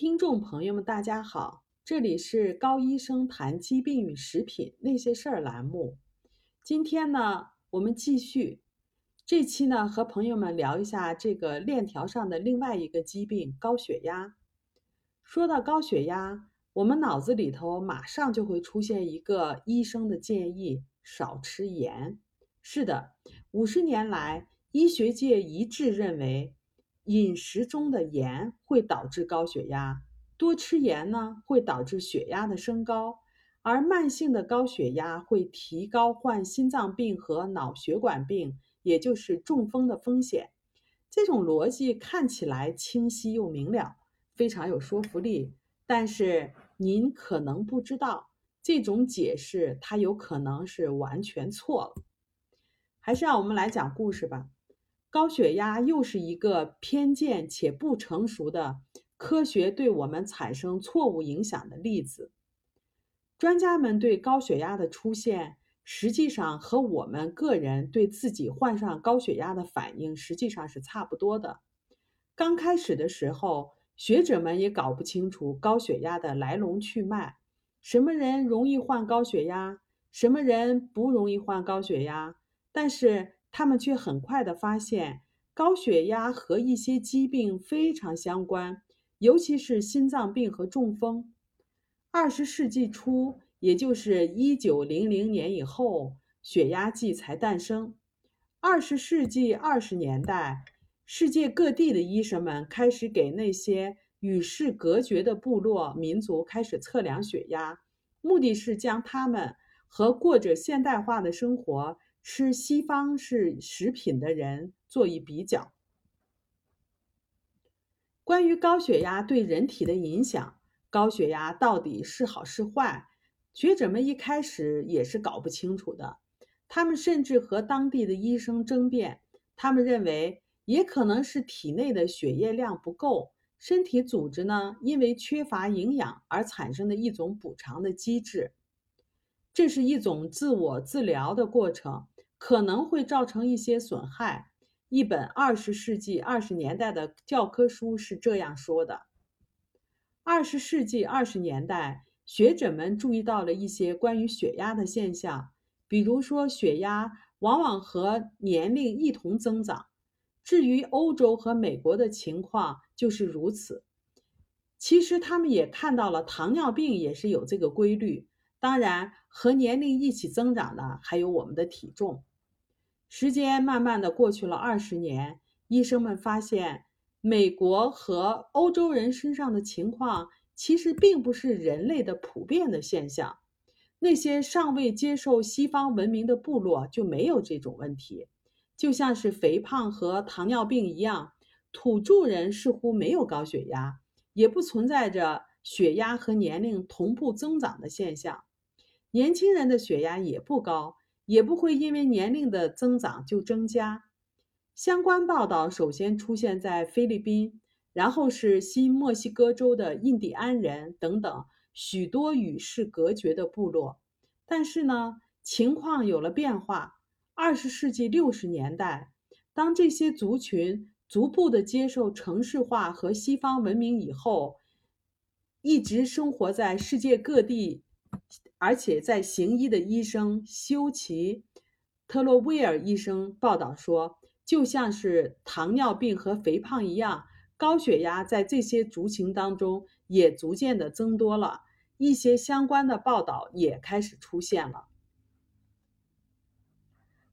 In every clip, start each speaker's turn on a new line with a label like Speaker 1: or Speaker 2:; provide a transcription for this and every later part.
Speaker 1: 听众朋友们，大家好，这里是高医生谈疾病与食品那些事儿栏目。今天呢，我们继续这期呢，和朋友们聊一下这个链条上的另外一个疾病——高血压。说到高血压，我们脑子里头马上就会出现一个医生的建议：少吃盐。是的，五十年来，医学界一致认为。饮食中的盐会导致高血压，多吃盐呢会导致血压的升高，而慢性的高血压会提高患心脏病和脑血管病，也就是中风的风险。这种逻辑看起来清晰又明了，非常有说服力。但是您可能不知道，这种解释它有可能是完全错了。还是让我们来讲故事吧。高血压又是一个偏见且不成熟的科学对我们产生错误影响的例子。专家们对高血压的出现，实际上和我们个人对自己患上高血压的反应实际上是差不多的。刚开始的时候，学者们也搞不清楚高血压的来龙去脉，什么人容易患高血压，什么人不容易患高血压，但是。他们却很快地发现，高血压和一些疾病非常相关，尤其是心脏病和中风。二十世纪初，也就是一九零零年以后，血压计才诞生。二十世纪二十年代，世界各地的医生们开始给那些与世隔绝的部落民族开始测量血压，目的是将他们和过着现代化的生活。吃西方式食品的人做一比较。关于高血压对人体的影响，高血压到底是好是坏？学者们一开始也是搞不清楚的。他们甚至和当地的医生争辩。他们认为，也可能是体内的血液量不够，身体组织呢因为缺乏营养而产生的一种补偿的机制。这是一种自我治疗的过程。可能会造成一些损害。一本二十世纪二十年代的教科书是这样说的：二十世纪二十年代，学者们注意到了一些关于血压的现象，比如说血压往往和年龄一同增长。至于欧洲和美国的情况就是如此。其实他们也看到了糖尿病也是有这个规律。当然，和年龄一起增长的还有我们的体重。时间慢慢的过去了二十年，医生们发现，美国和欧洲人身上的情况其实并不是人类的普遍的现象。那些尚未接受西方文明的部落就没有这种问题，就像是肥胖和糖尿病一样，土著人似乎没有高血压，也不存在着血压和年龄同步增长的现象。年轻人的血压也不高。也不会因为年龄的增长就增加。相关报道首先出现在菲律宾，然后是新墨西哥州的印第安人等等许多与世隔绝的部落。但是呢，情况有了变化。二十世纪六十年代，当这些族群逐步的接受城市化和西方文明以后，一直生活在世界各地。而且，在行医的医生修奇·特洛威尔医生报道说，就像是糖尿病和肥胖一样，高血压在这些族群当中也逐渐的增多了。一些相关的报道也开始出现了。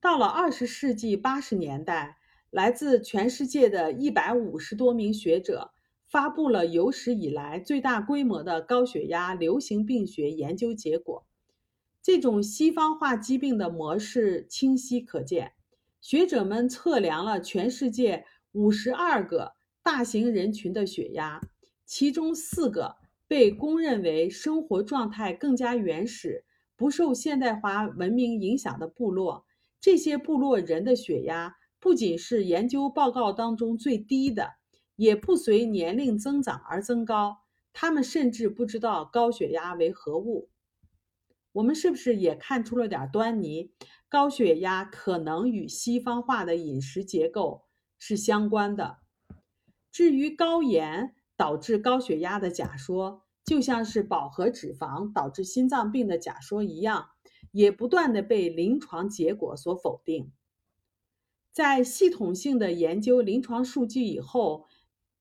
Speaker 1: 到了二十世纪八十年代，来自全世界的一百五十多名学者。发布了有史以来最大规模的高血压流行病学研究结果。这种西方化疾病的模式清晰可见。学者们测量了全世界五十二个大型人群的血压，其中四个被公认为生活状态更加原始、不受现代化文明影响的部落。这些部落人的血压不仅是研究报告当中最低的。也不随年龄增长而增高，他们甚至不知道高血压为何物。我们是不是也看出了点端倪？高血压可能与西方化的饮食结构是相关的。至于高盐导致高血压的假说，就像是饱和脂肪导致心脏病的假说一样，也不断的被临床结果所否定。在系统性的研究临床数据以后，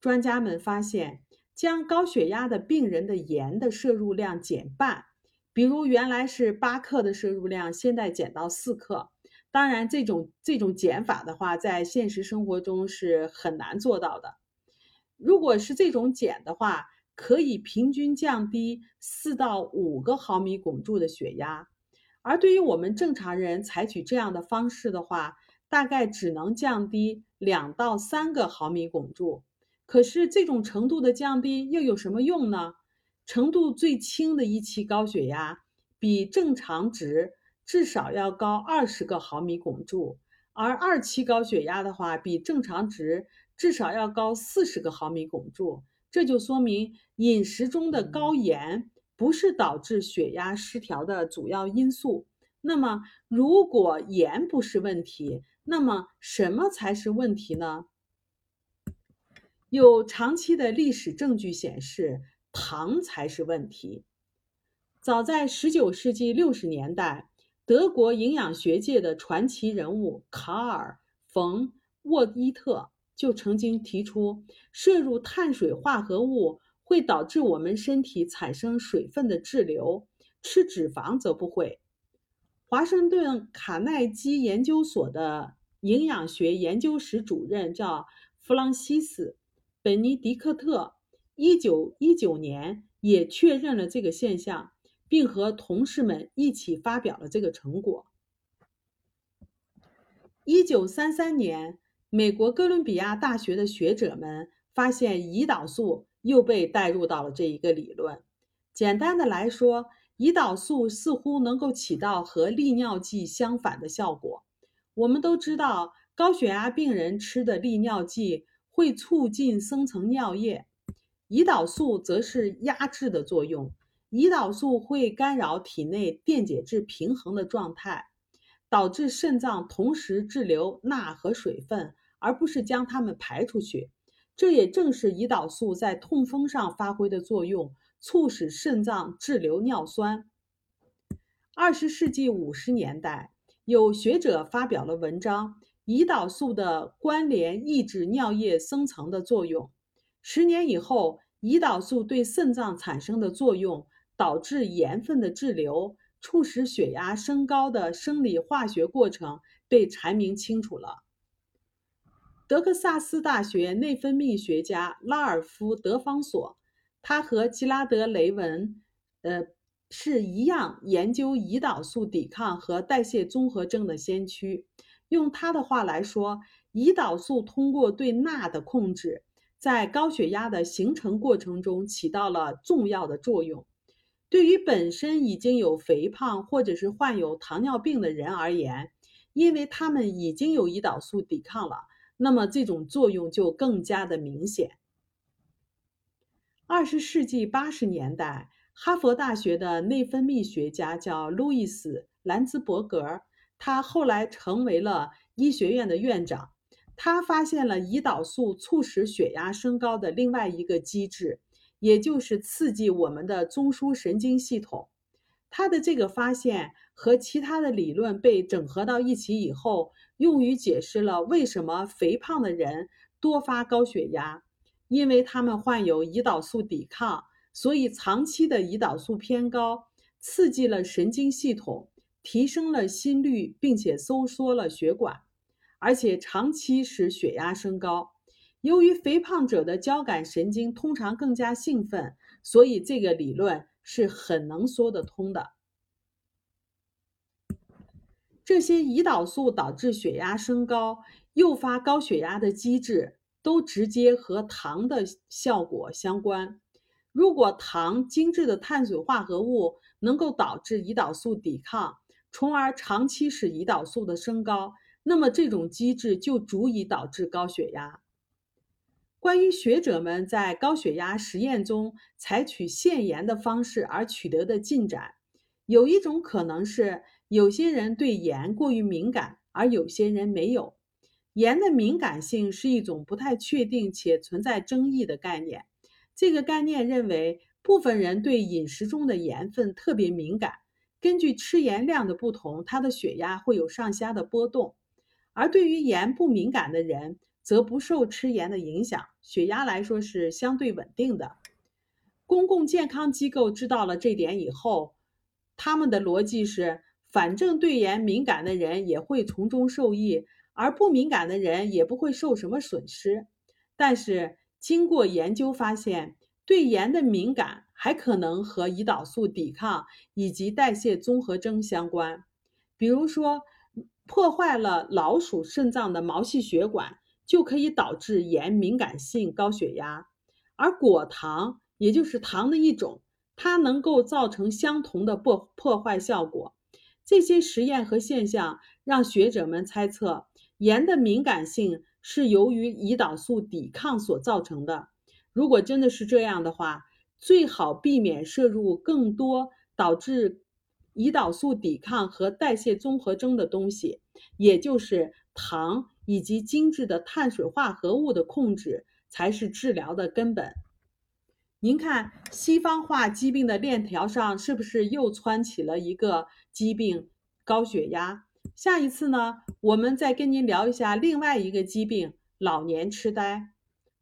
Speaker 1: 专家们发现，将高血压的病人的盐的摄入量减半，比如原来是八克的摄入量，现在减到四克。当然，这种这种减法的话，在现实生活中是很难做到的。如果是这种减的话，可以平均降低四到五个毫米汞柱的血压，而对于我们正常人采取这样的方式的话，大概只能降低两到三个毫米汞柱。可是这种程度的降低又有什么用呢？程度最轻的一期高血压比正常值。至少要高二十个毫米汞柱，而二期高血压的话，比正常值至少要高四十个毫米汞柱。这就说明饮食中的高盐不是导致血压失调的主要因素。那么，如果盐不是问题，那么什么才是问题呢？有长期的历史证据显示，糖才是问题。早在十九世纪六十年代。德国营养学界的传奇人物卡尔·冯·沃伊特就曾经提出，摄入碳水化合物会导致我们身体产生水分的滞留，吃脂肪则不会。华盛顿卡耐基研究所的营养学研究室主任叫弗朗西斯·本尼迪克特，一九一九年也确认了这个现象。并和同事们一起发表了这个成果。一九三三年，美国哥伦比亚大学的学者们发现胰岛素又被带入到了这一个理论。简单的来说，胰岛素似乎能够起到和利尿剂相反的效果。我们都知道，高血压病人吃的利尿剂会促进生成尿液，胰岛素则是压制的作用。胰岛素会干扰体内电解质平衡的状态，导致肾脏同时滞留钠和水分，而不是将它们排出去。这也正是胰岛素在痛风上发挥的作用，促使肾脏滞留尿酸。二十世纪五十年代，有学者发表了文章《胰岛素的关联抑制尿液生成的作用》。十年以后，胰岛素对肾脏产生的作用。导致盐分的滞留，促使血压升高的生理化学过程被阐明清楚了。德克萨斯大学内分泌学家拉尔夫·德方索，他和吉拉德·雷文，呃，是一样研究胰岛素抵抗和代谢综合症的先驱。用他的话来说，胰岛素通过对钠的控制，在高血压的形成过程中起到了重要的作用。对于本身已经有肥胖或者是患有糖尿病的人而言，因为他们已经有胰岛素抵抗了，那么这种作用就更加的明显。二十世纪八十年代，哈佛大学的内分泌学家叫路易斯·兰兹伯格，他后来成为了医学院的院长。他发现了胰岛素促使血压升高的另外一个机制。也就是刺激我们的中枢神经系统，他的这个发现和其他的理论被整合到一起以后，用于解释了为什么肥胖的人多发高血压，因为他们患有胰岛素抵抗，所以长期的胰岛素偏高，刺激了神经系统，提升了心率，并且收缩了血管，而且长期使血压升高。由于肥胖者的交感神经通常更加兴奋，所以这个理论是很能说得通的。这些胰岛素导致血压升高、诱发高血压的机制，都直接和糖的效果相关。如果糖精制的碳水化合物能够导致胰岛素抵抗，从而长期使胰岛素的升高，那么这种机制就足以导致高血压。关于学者们在高血压实验中采取限盐的方式而取得的进展，有一种可能是有些人对盐过于敏感，而有些人没有。盐的敏感性是一种不太确定且存在争议的概念。这个概念认为，部分人对饮食中的盐分特别敏感，根据吃盐量的不同，他的血压会有上下的波动；而对于盐不敏感的人，则不受吃盐的影响，血压来说是相对稳定的。公共健康机构知道了这点以后，他们的逻辑是：反正对盐敏感的人也会从中受益，而不敏感的人也不会受什么损失。但是经过研究发现，对盐的敏感还可能和胰岛素抵抗以及代谢综合征相关。比如说，破坏了老鼠肾脏的毛细血管。就可以导致盐敏感性高血压，而果糖也就是糖的一种，它能够造成相同的破破坏效果。这些实验和现象让学者们猜测，盐的敏感性是由于胰岛素抵抗所造成的。如果真的是这样的话，最好避免摄入更多导致胰岛素抵抗和代谢综合征的东西，也就是糖。以及精致的碳水化合物的控制才是治疗的根本。您看，西方化疾病的链条上是不是又窜起了一个疾病——高血压？下一次呢，我们再跟您聊一下另外一个疾病——老年痴呆。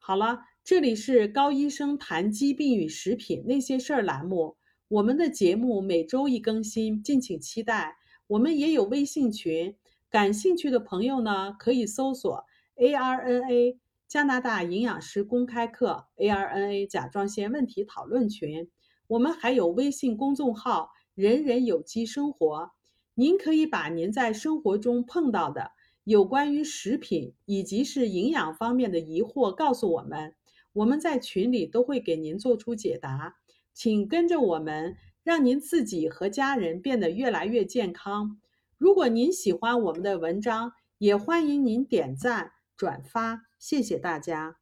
Speaker 1: 好了，这里是高医生谈疾病与食品那些事儿栏目，我们的节目每周一更新，敬请期待。我们也有微信群。感兴趣的朋友呢，可以搜索 ARNA 加拿大营养师公开课 ARNA 甲状腺问题讨论群。我们还有微信公众号“人人有机生活”，您可以把您在生活中碰到的有关于食品以及是营养方面的疑惑告诉我们，我们在群里都会给您做出解答。请跟着我们，让您自己和家人变得越来越健康。如果您喜欢我们的文章，也欢迎您点赞转发，谢谢大家。